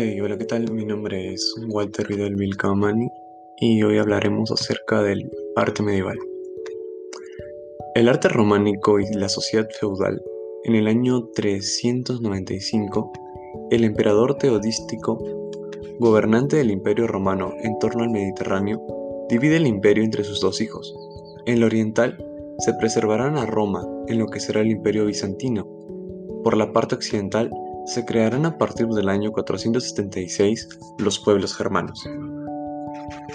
Hey, hola, ¿qué tal? Mi nombre es Walter Vidal Vilcamani y hoy hablaremos acerca del arte medieval. El arte románico y la sociedad feudal. En el año 395, el emperador teodístico, gobernante del imperio romano en torno al Mediterráneo, divide el imperio entre sus dos hijos. En lo oriental, se preservarán a Roma en lo que será el imperio bizantino. Por la parte occidental, se crearán a partir del año 476 los pueblos germanos,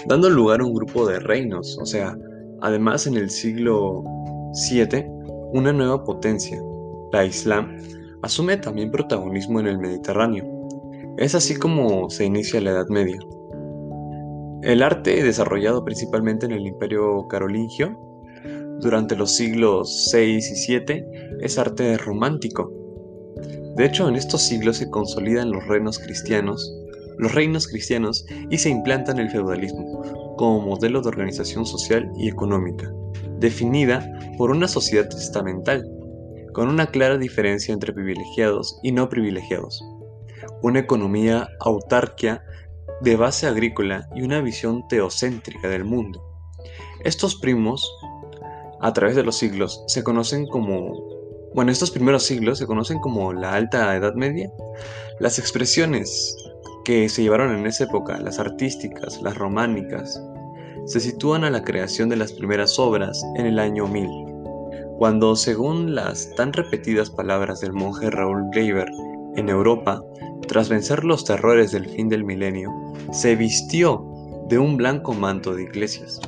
dando lugar a un grupo de reinos, o sea, además en el siglo VII, una nueva potencia, la Islam, asume también protagonismo en el Mediterráneo. Es así como se inicia la Edad Media. El arte, desarrollado principalmente en el Imperio Carolingio, durante los siglos VI y VII, es arte romántico, de hecho, en estos siglos se consolidan los reinos cristianos, los reinos cristianos y se implantan el feudalismo como modelo de organización social y económica, definida por una sociedad testamental, con una clara diferencia entre privilegiados y no privilegiados, una economía autarquia de base agrícola y una visión teocéntrica del mundo. Estos primos, a través de los siglos, se conocen como bueno, estos primeros siglos se conocen como la Alta Edad Media. Las expresiones que se llevaron en esa época, las artísticas, las románicas, se sitúan a la creación de las primeras obras en el año 1000, cuando, según las tan repetidas palabras del monje Raúl Gleiber, en Europa, tras vencer los terrores del fin del milenio, se vistió de un blanco manto de iglesias.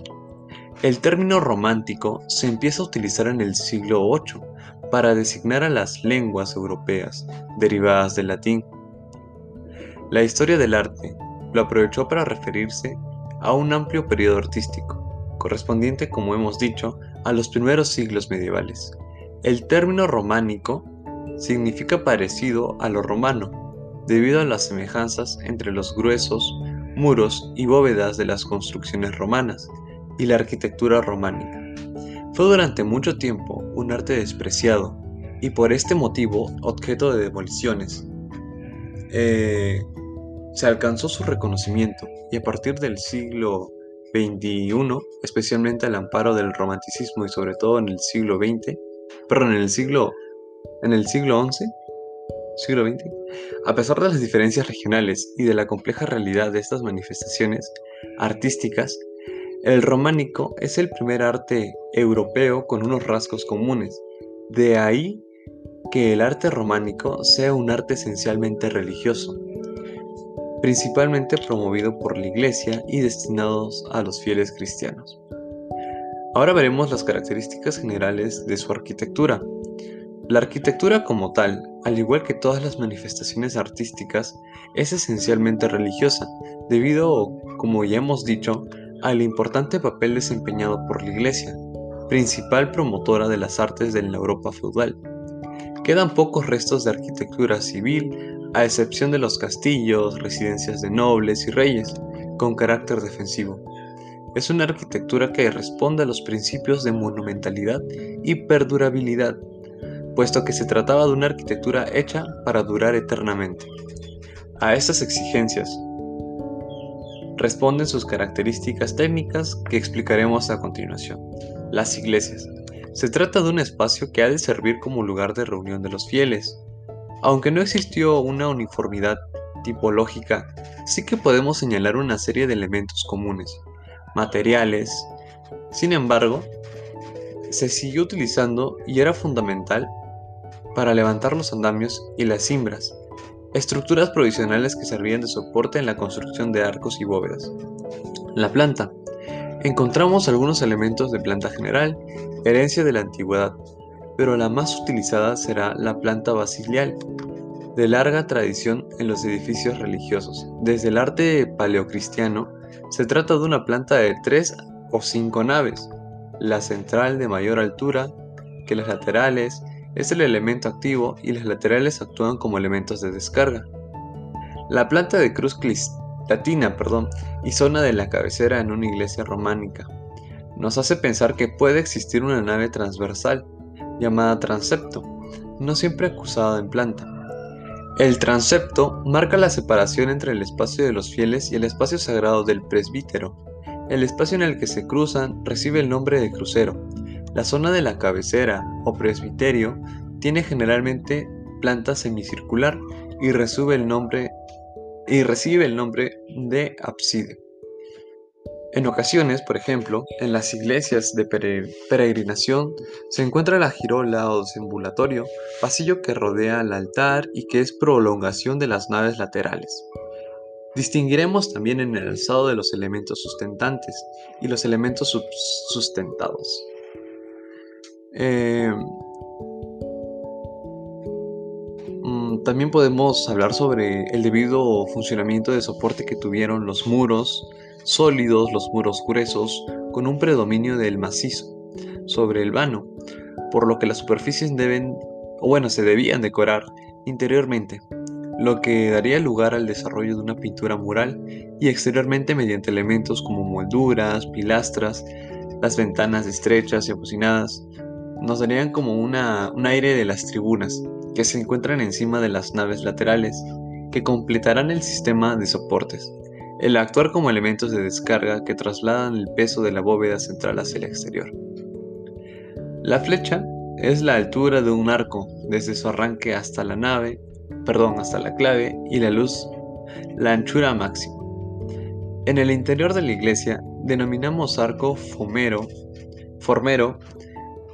El término romántico se empieza a utilizar en el siglo VIII para designar a las lenguas europeas derivadas del latín. La historia del arte lo aprovechó para referirse a un amplio periodo artístico, correspondiente, como hemos dicho, a los primeros siglos medievales. El término románico significa parecido a lo romano, debido a las semejanzas entre los gruesos muros y bóvedas de las construcciones romanas y la arquitectura románica. Fue durante mucho tiempo un arte despreciado y por este motivo objeto de demoliciones. Eh, se alcanzó su reconocimiento y a partir del siglo XXI, especialmente al amparo del romanticismo y sobre todo en el siglo XX, perdón, en el siglo, en el siglo XI, siglo XX, a pesar de las diferencias regionales y de la compleja realidad de estas manifestaciones artísticas, el románico es el primer arte europeo con unos rasgos comunes. De ahí que el arte románico sea un arte esencialmente religioso, principalmente promovido por la Iglesia y destinados a los fieles cristianos. Ahora veremos las características generales de su arquitectura. La arquitectura como tal, al igual que todas las manifestaciones artísticas, es esencialmente religiosa, debido, como ya hemos dicho, al importante papel desempeñado por la Iglesia, principal promotora de las artes de la Europa feudal. Quedan pocos restos de arquitectura civil, a excepción de los castillos, residencias de nobles y reyes, con carácter defensivo. Es una arquitectura que responde a los principios de monumentalidad y perdurabilidad, puesto que se trataba de una arquitectura hecha para durar eternamente. A estas exigencias, responden sus características técnicas que explicaremos a continuación. Las iglesias. Se trata de un espacio que ha de servir como lugar de reunión de los fieles. Aunque no existió una uniformidad tipológica, sí que podemos señalar una serie de elementos comunes, materiales. Sin embargo, se siguió utilizando y era fundamental para levantar los andamios y las cimbras, estructuras provisionales que servían de soporte en la construcción de arcos y bóvedas. La planta. Encontramos algunos elementos de planta general, herencia de la antigüedad, pero la más utilizada será la planta basilial, de larga tradición en los edificios religiosos. Desde el arte paleocristiano, se trata de una planta de tres o cinco naves, la central de mayor altura que las laterales es el elemento activo y las laterales actúan como elementos de descarga. La planta de cruz latina perdón, y zona de la cabecera en una iglesia románica nos hace pensar que puede existir una nave transversal llamada transepto, no siempre acusada en planta. El transepto marca la separación entre el espacio de los fieles y el espacio sagrado del presbítero. El espacio en el que se cruzan recibe el nombre de crucero. La zona de la cabecera o presbiterio tiene generalmente planta semicircular y recibe el nombre, y recibe el nombre de ábside. En ocasiones, por ejemplo, en las iglesias de peregrinación se encuentra la girola o desambulatorio, pasillo que rodea al altar y que es prolongación de las naves laterales. Distinguiremos también en el alzado de los elementos sustentantes y los elementos sustentados. Eh, mm, también podemos hablar sobre el debido funcionamiento de soporte que tuvieron los muros sólidos, los muros gruesos, con un predominio del macizo sobre el vano, por lo que las superficies deben, o bueno, se debían decorar interiormente, lo que daría lugar al desarrollo de una pintura mural y exteriormente mediante elementos como molduras, pilastras, las ventanas estrechas y abocinadas, nos darían como una, un aire de las tribunas que se encuentran encima de las naves laterales, que completarán el sistema de soportes el actuar como elementos de descarga que trasladan el peso de la bóveda central hacia el exterior. La flecha es la altura de un arco desde su arranque hasta la nave, perdón, hasta la clave y la luz, la anchura máxima. En el interior de la iglesia denominamos arco fomero, formero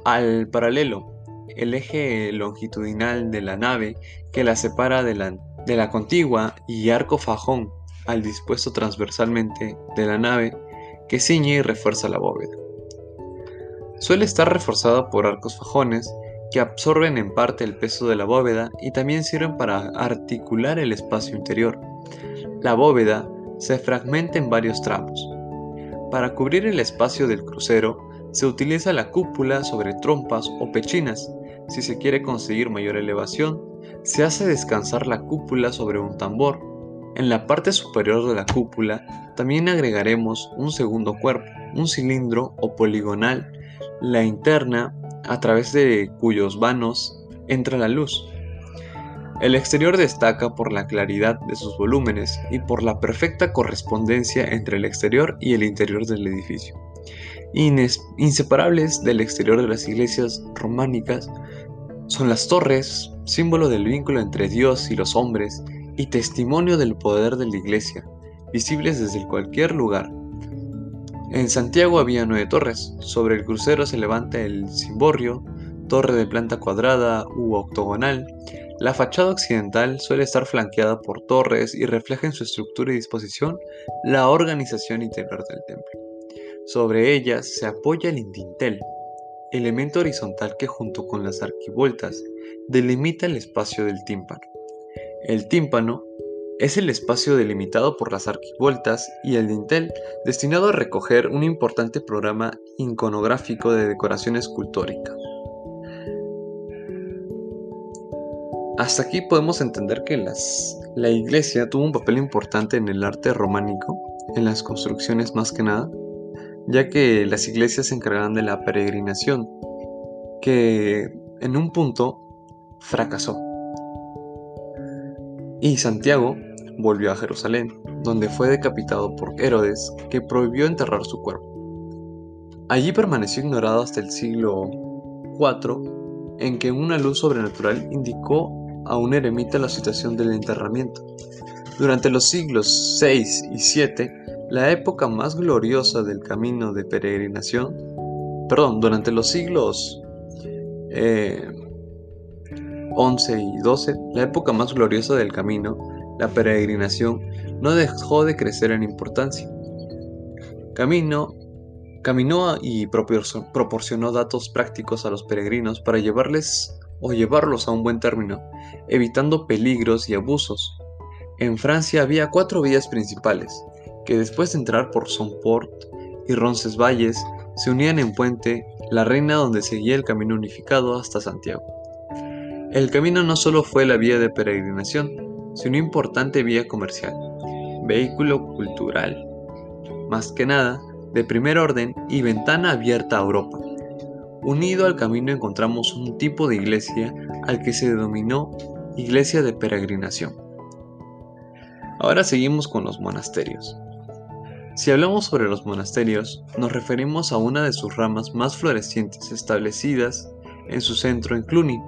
al paralelo, el eje longitudinal de la nave que la separa de la, de la contigua y arco fajón al dispuesto transversalmente de la nave que ciñe y refuerza la bóveda. Suele estar reforzada por arcos fajones que absorben en parte el peso de la bóveda y también sirven para articular el espacio interior. La bóveda se fragmenta en varios tramos. Para cubrir el espacio del crucero se utiliza la cúpula sobre trompas o pechinas. Si se quiere conseguir mayor elevación, se hace descansar la cúpula sobre un tambor en la parte superior de la cúpula también agregaremos un segundo cuerpo, un cilindro o poligonal, la interna a través de cuyos vanos entra la luz. El exterior destaca por la claridad de sus volúmenes y por la perfecta correspondencia entre el exterior y el interior del edificio. Inseparables del exterior de las iglesias románicas son las torres, símbolo del vínculo entre Dios y los hombres, y testimonio del poder de la iglesia, visibles desde cualquier lugar. En Santiago había nueve torres. Sobre el crucero se levanta el cimborrio, torre de planta cuadrada u octogonal. La fachada occidental suele estar flanqueada por torres y refleja en su estructura y disposición la organización interior del templo. Sobre ellas se apoya el dintel, elemento horizontal que junto con las arquivoltas delimita el espacio del tímpano. El tímpano es el espacio delimitado por las arquivoltas y el dintel destinado a recoger un importante programa iconográfico de decoración escultórica. Hasta aquí podemos entender que la iglesia tuvo un papel importante en el arte románico, en las construcciones más que nada, ya que las iglesias se encargaban de la peregrinación, que en un punto fracasó. Y Santiago volvió a Jerusalén, donde fue decapitado por Herodes, que prohibió enterrar su cuerpo. Allí permaneció ignorado hasta el siglo IV, en que una luz sobrenatural indicó a un eremita la situación del enterramiento. Durante los siglos VI y VII, la época más gloriosa del camino de peregrinación, perdón, durante los siglos eh, 11 y 12, la época más gloriosa del camino, la peregrinación, no dejó de crecer en importancia. Camino, caminó y proporcionó datos prácticos a los peregrinos para llevarles o llevarlos a un buen término, evitando peligros y abusos. En Francia había cuatro vías principales, que después de entrar por Somport y Roncesvalles, se unían en Puente, la reina donde seguía el camino unificado hasta Santiago. El camino no solo fue la vía de peregrinación, sino importante vía comercial, vehículo cultural, más que nada de primer orden y ventana abierta a Europa. Unido al camino encontramos un tipo de iglesia al que se denominó iglesia de peregrinación. Ahora seguimos con los monasterios. Si hablamos sobre los monasterios, nos referimos a una de sus ramas más florecientes establecidas en su centro en Cluny,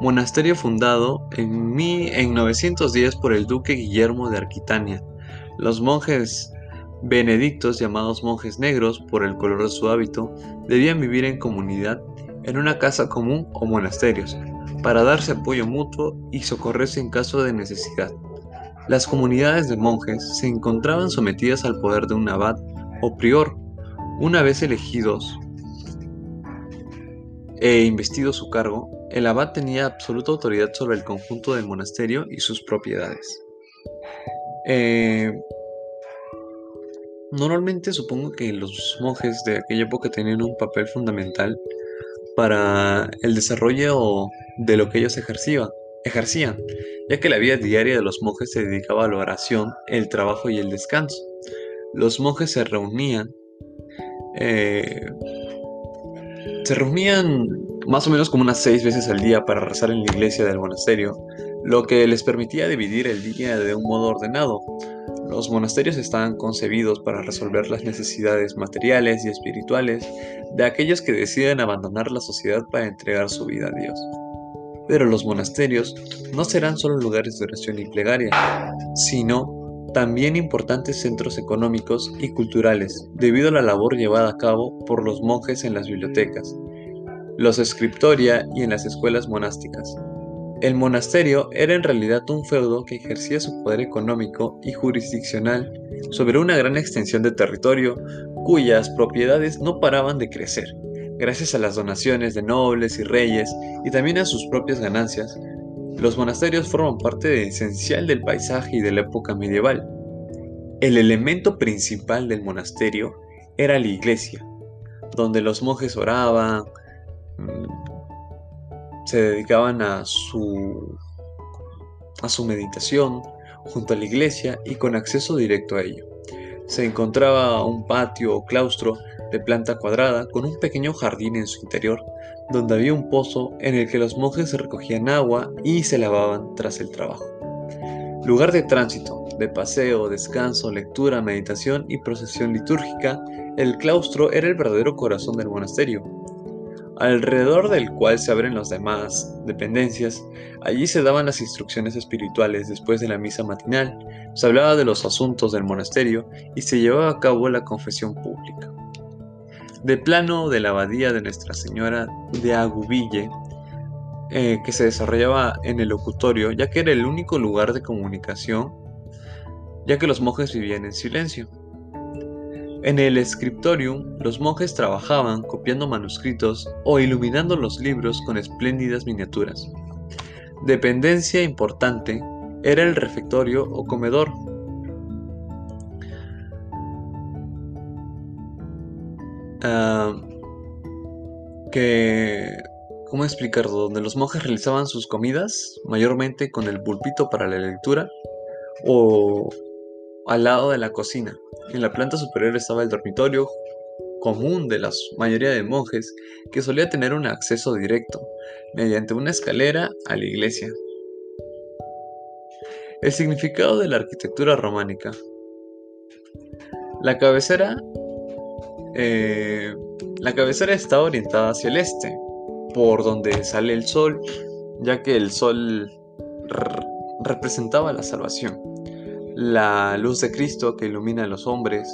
monasterio fundado en, 910 por el duque Guillermo de Arquitania. Los monjes benedictos, llamados monjes negros por el color de su hábito, debían vivir en comunidad en una casa común o monasterios, para darse apoyo mutuo y socorrerse en caso de necesidad. Las comunidades de monjes se encontraban sometidas al poder de un abad o prior. Una vez elegidos e investido su cargo, el abad tenía absoluta autoridad sobre el conjunto del monasterio y sus propiedades. Eh, normalmente supongo que los monjes de aquella época tenían un papel fundamental para el desarrollo de lo que ellos ejercían, ejercían, ya que la vida diaria de los monjes se dedicaba a la oración, el trabajo y el descanso. Los monjes se reunían, eh, se reunían más o menos como unas seis veces al día para rezar en la iglesia del monasterio, lo que les permitía dividir el día de un modo ordenado. Los monasterios estaban concebidos para resolver las necesidades materiales y espirituales de aquellos que deciden abandonar la sociedad para entregar su vida a Dios. Pero los monasterios no serán solo lugares de oración y plegaria, sino también importantes centros económicos y culturales, debido a la labor llevada a cabo por los monjes en las bibliotecas, los escriptoria y en las escuelas monásticas. El monasterio era en realidad un feudo que ejercía su poder económico y jurisdiccional sobre una gran extensión de territorio cuyas propiedades no paraban de crecer, gracias a las donaciones de nobles y reyes y también a sus propias ganancias. Los monasterios forman parte esencial del paisaje y de la época medieval. El elemento principal del monasterio era la iglesia, donde los monjes oraban, se dedicaban a su, a su meditación junto a la iglesia y con acceso directo a ello. Se encontraba un patio o claustro de planta cuadrada con un pequeño jardín en su interior, donde había un pozo en el que los monjes recogían agua y se lavaban tras el trabajo. Lugar de tránsito, de paseo, descanso, lectura, meditación y procesión litúrgica, el claustro era el verdadero corazón del monasterio, alrededor del cual se abren las demás dependencias. Allí se daban las instrucciones espirituales después de la misa matinal, se hablaba de los asuntos del monasterio y se llevaba a cabo la confesión pública. De plano de la abadía de Nuestra Señora de Agubille, eh, que se desarrollaba en el locutorio, ya que era el único lugar de comunicación, ya que los monjes vivían en silencio. En el scriptorium, los monjes trabajaban copiando manuscritos o iluminando los libros con espléndidas miniaturas. Dependencia importante era el refectorio o comedor. Ah, que, ¿cómo explicarlo? Donde los monjes realizaban sus comidas, mayormente con el pulpito para la lectura, o al lado de la cocina. En la planta superior estaba el dormitorio común de la mayoría de monjes que solía tener un acceso directo mediante una escalera a la iglesia. El significado de la arquitectura románica. La cabecera, eh, la cabecera está orientada hacia el este, por donde sale el sol, ya que el sol representaba la salvación la luz de Cristo que ilumina a los hombres,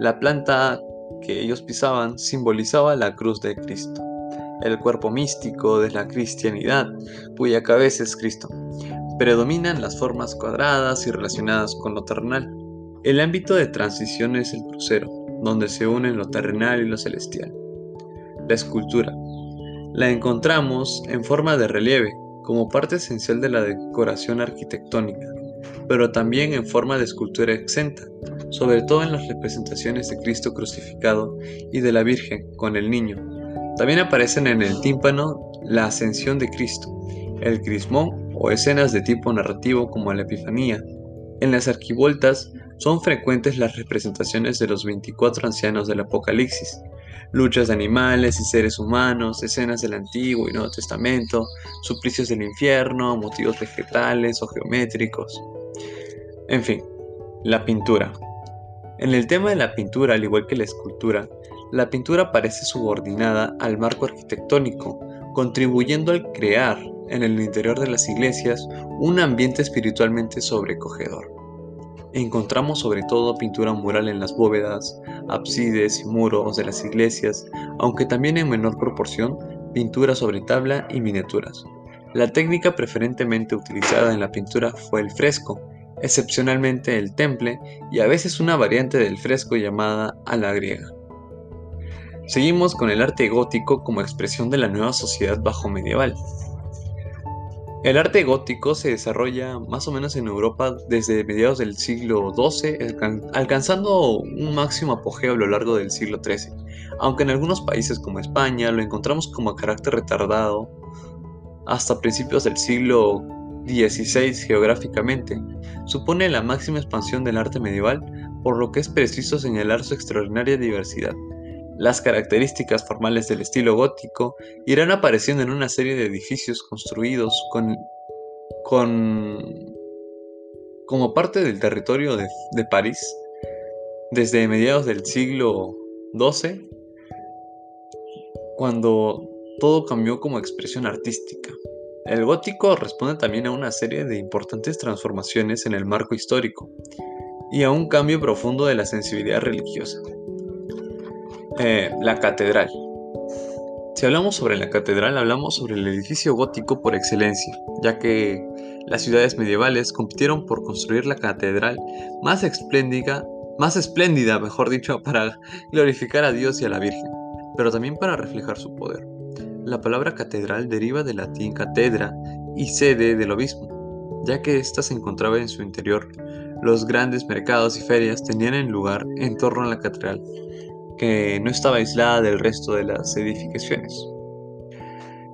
la planta que ellos pisaban simbolizaba la cruz de Cristo, el cuerpo místico de la cristianidad, cuya cabeza es Cristo. Predominan las formas cuadradas y relacionadas con lo terrenal. El ámbito de transición es el crucero, donde se unen lo terrenal y lo celestial. La escultura. La encontramos en forma de relieve, como parte esencial de la decoración arquitectónica pero también en forma de escultura exenta, sobre todo en las representaciones de Cristo crucificado y de la Virgen con el niño. También aparecen en el tímpano la ascensión de Cristo, el crismón o escenas de tipo narrativo como la Epifanía. En las arquivoltas son frecuentes las representaciones de los 24 ancianos del Apocalipsis, luchas de animales y seres humanos, escenas del Antiguo y Nuevo Testamento, suplicios del infierno, motivos vegetales o geométricos. En fin, la pintura. En el tema de la pintura, al igual que la escultura, la pintura parece subordinada al marco arquitectónico, contribuyendo al crear en el interior de las iglesias un ambiente espiritualmente sobrecogedor. Encontramos sobre todo pintura mural en las bóvedas, ábsides y muros de las iglesias, aunque también en menor proporción pintura sobre tabla y miniaturas. La técnica preferentemente utilizada en la pintura fue el fresco, excepcionalmente el temple y a veces una variante del fresco llamada a la griega. Seguimos con el arte gótico como expresión de la nueva sociedad bajo medieval. El arte gótico se desarrolla más o menos en Europa desde mediados del siglo XII, alcanzando un máximo apogeo a lo largo del siglo XIII, aunque en algunos países como España lo encontramos como a carácter retardado hasta principios del siglo XVI geográficamente, supone la máxima expansión del arte medieval, por lo que es preciso señalar su extraordinaria diversidad. Las características formales del estilo gótico irán apareciendo en una serie de edificios construidos con, como parte del territorio de, de París desde mediados del siglo XII, cuando todo cambió como expresión artística. El gótico responde también a una serie de importantes transformaciones en el marco histórico y a un cambio profundo de la sensibilidad religiosa. Eh, la catedral. Si hablamos sobre la catedral, hablamos sobre el edificio gótico por excelencia, ya que las ciudades medievales compitieron por construir la catedral más espléndida, más espléndida, mejor dicho, para glorificar a Dios y a la Virgen, pero también para reflejar su poder. La palabra catedral deriva del latín catedra y sede del obispo, ya que ésta se encontraba en su interior. Los grandes mercados y ferias tenían lugar en torno a la catedral, que no estaba aislada del resto de las edificaciones.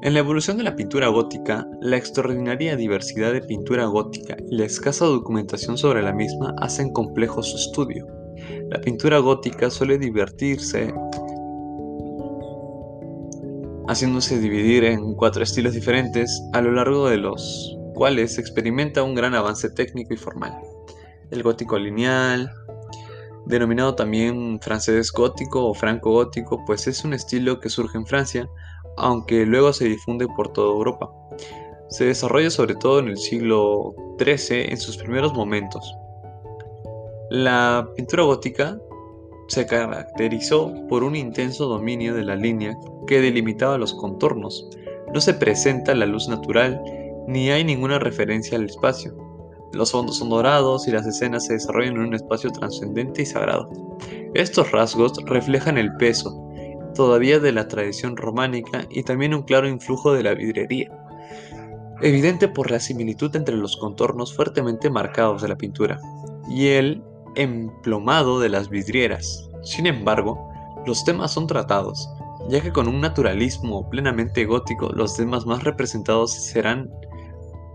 En la evolución de la pintura gótica, la extraordinaria diversidad de pintura gótica y la escasa documentación sobre la misma hacen complejo su estudio. La pintura gótica suele divertirse haciéndose dividir en cuatro estilos diferentes a lo largo de los cuales experimenta un gran avance técnico y formal. El gótico lineal, denominado también francés gótico o franco gótico, pues es un estilo que surge en Francia, aunque luego se difunde por toda Europa. Se desarrolla sobre todo en el siglo XIII en sus primeros momentos. La pintura gótica se caracterizó por un intenso dominio de la línea que delimitaba los contornos. No se presenta la luz natural ni hay ninguna referencia al espacio. Los fondos son dorados y las escenas se desarrollan en un espacio trascendente y sagrado. Estos rasgos reflejan el peso, todavía de la tradición románica y también un claro influjo de la vidrería, evidente por la similitud entre los contornos fuertemente marcados de la pintura y el emplomado de las vidrieras. Sin embargo, los temas son tratados, ya que con un naturalismo plenamente gótico los temas más representados serán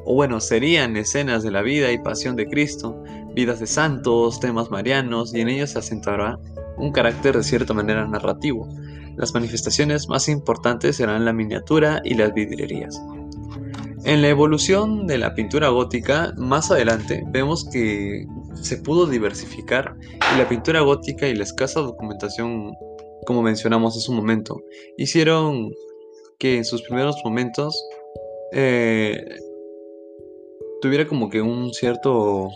o bueno, serían escenas de la vida y pasión de Cristo, vidas de santos, temas marianos, y en ellos se acentuará un carácter de cierta manera narrativo. Las manifestaciones más importantes serán la miniatura y las vidrierías. En la evolución de la pintura gótica, más adelante vemos que se pudo diversificar y la pintura gótica y la escasa documentación, como mencionamos en su momento, hicieron que en sus primeros momentos eh, tuviera como que un cierto,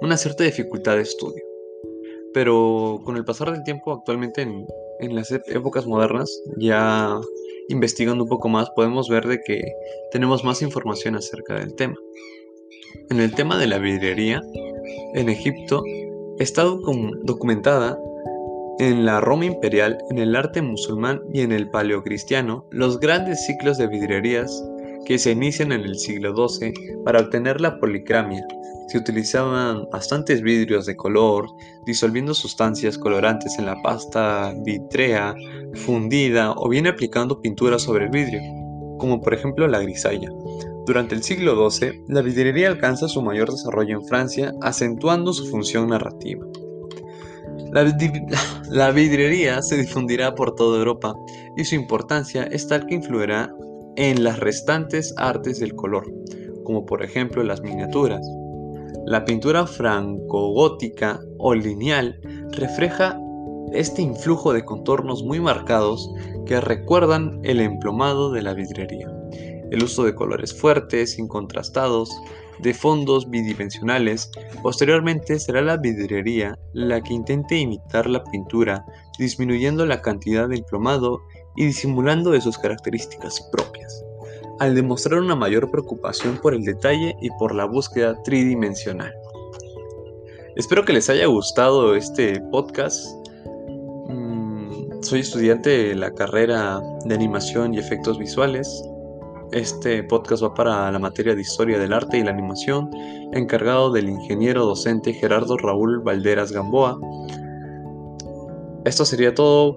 una cierta dificultad de estudio. Pero con el pasar del tiempo, actualmente en, en las épocas modernas, ya investigando un poco más, podemos ver de que tenemos más información acerca del tema. En el tema de la vidriería, en Egipto, está documentada en la Roma imperial, en el arte musulmán y en el paleocristiano, los grandes ciclos de vidrierías que se inician en el siglo XII para obtener la policramia. Se utilizaban bastantes vidrios de color, disolviendo sustancias colorantes en la pasta vitrea fundida o bien aplicando pintura sobre el vidrio, como por ejemplo la grisalla. Durante el siglo XII, la vidriería alcanza su mayor desarrollo en Francia, acentuando su función narrativa. La, vidriería se difundirá por toda Europa y su importancia es tal que influirá en las restantes artes del color, como por ejemplo las miniaturas. La pintura francogótica o lineal refleja este influjo de contornos muy marcados que recuerdan el emplomado de la vidriería. El uso de colores fuertes, incontrastados, de fondos bidimensionales, posteriormente será la vidriería la que intente imitar la pintura, disminuyendo la cantidad de emplomado y disimulando de sus características propias, al demostrar una mayor preocupación por el detalle y por la búsqueda tridimensional. Espero que les haya gustado este podcast soy estudiante de la carrera de animación y efectos visuales. Este podcast va para la materia de historia del arte y la animación, encargado del ingeniero docente Gerardo Raúl Valderas Gamboa. Esto sería todo.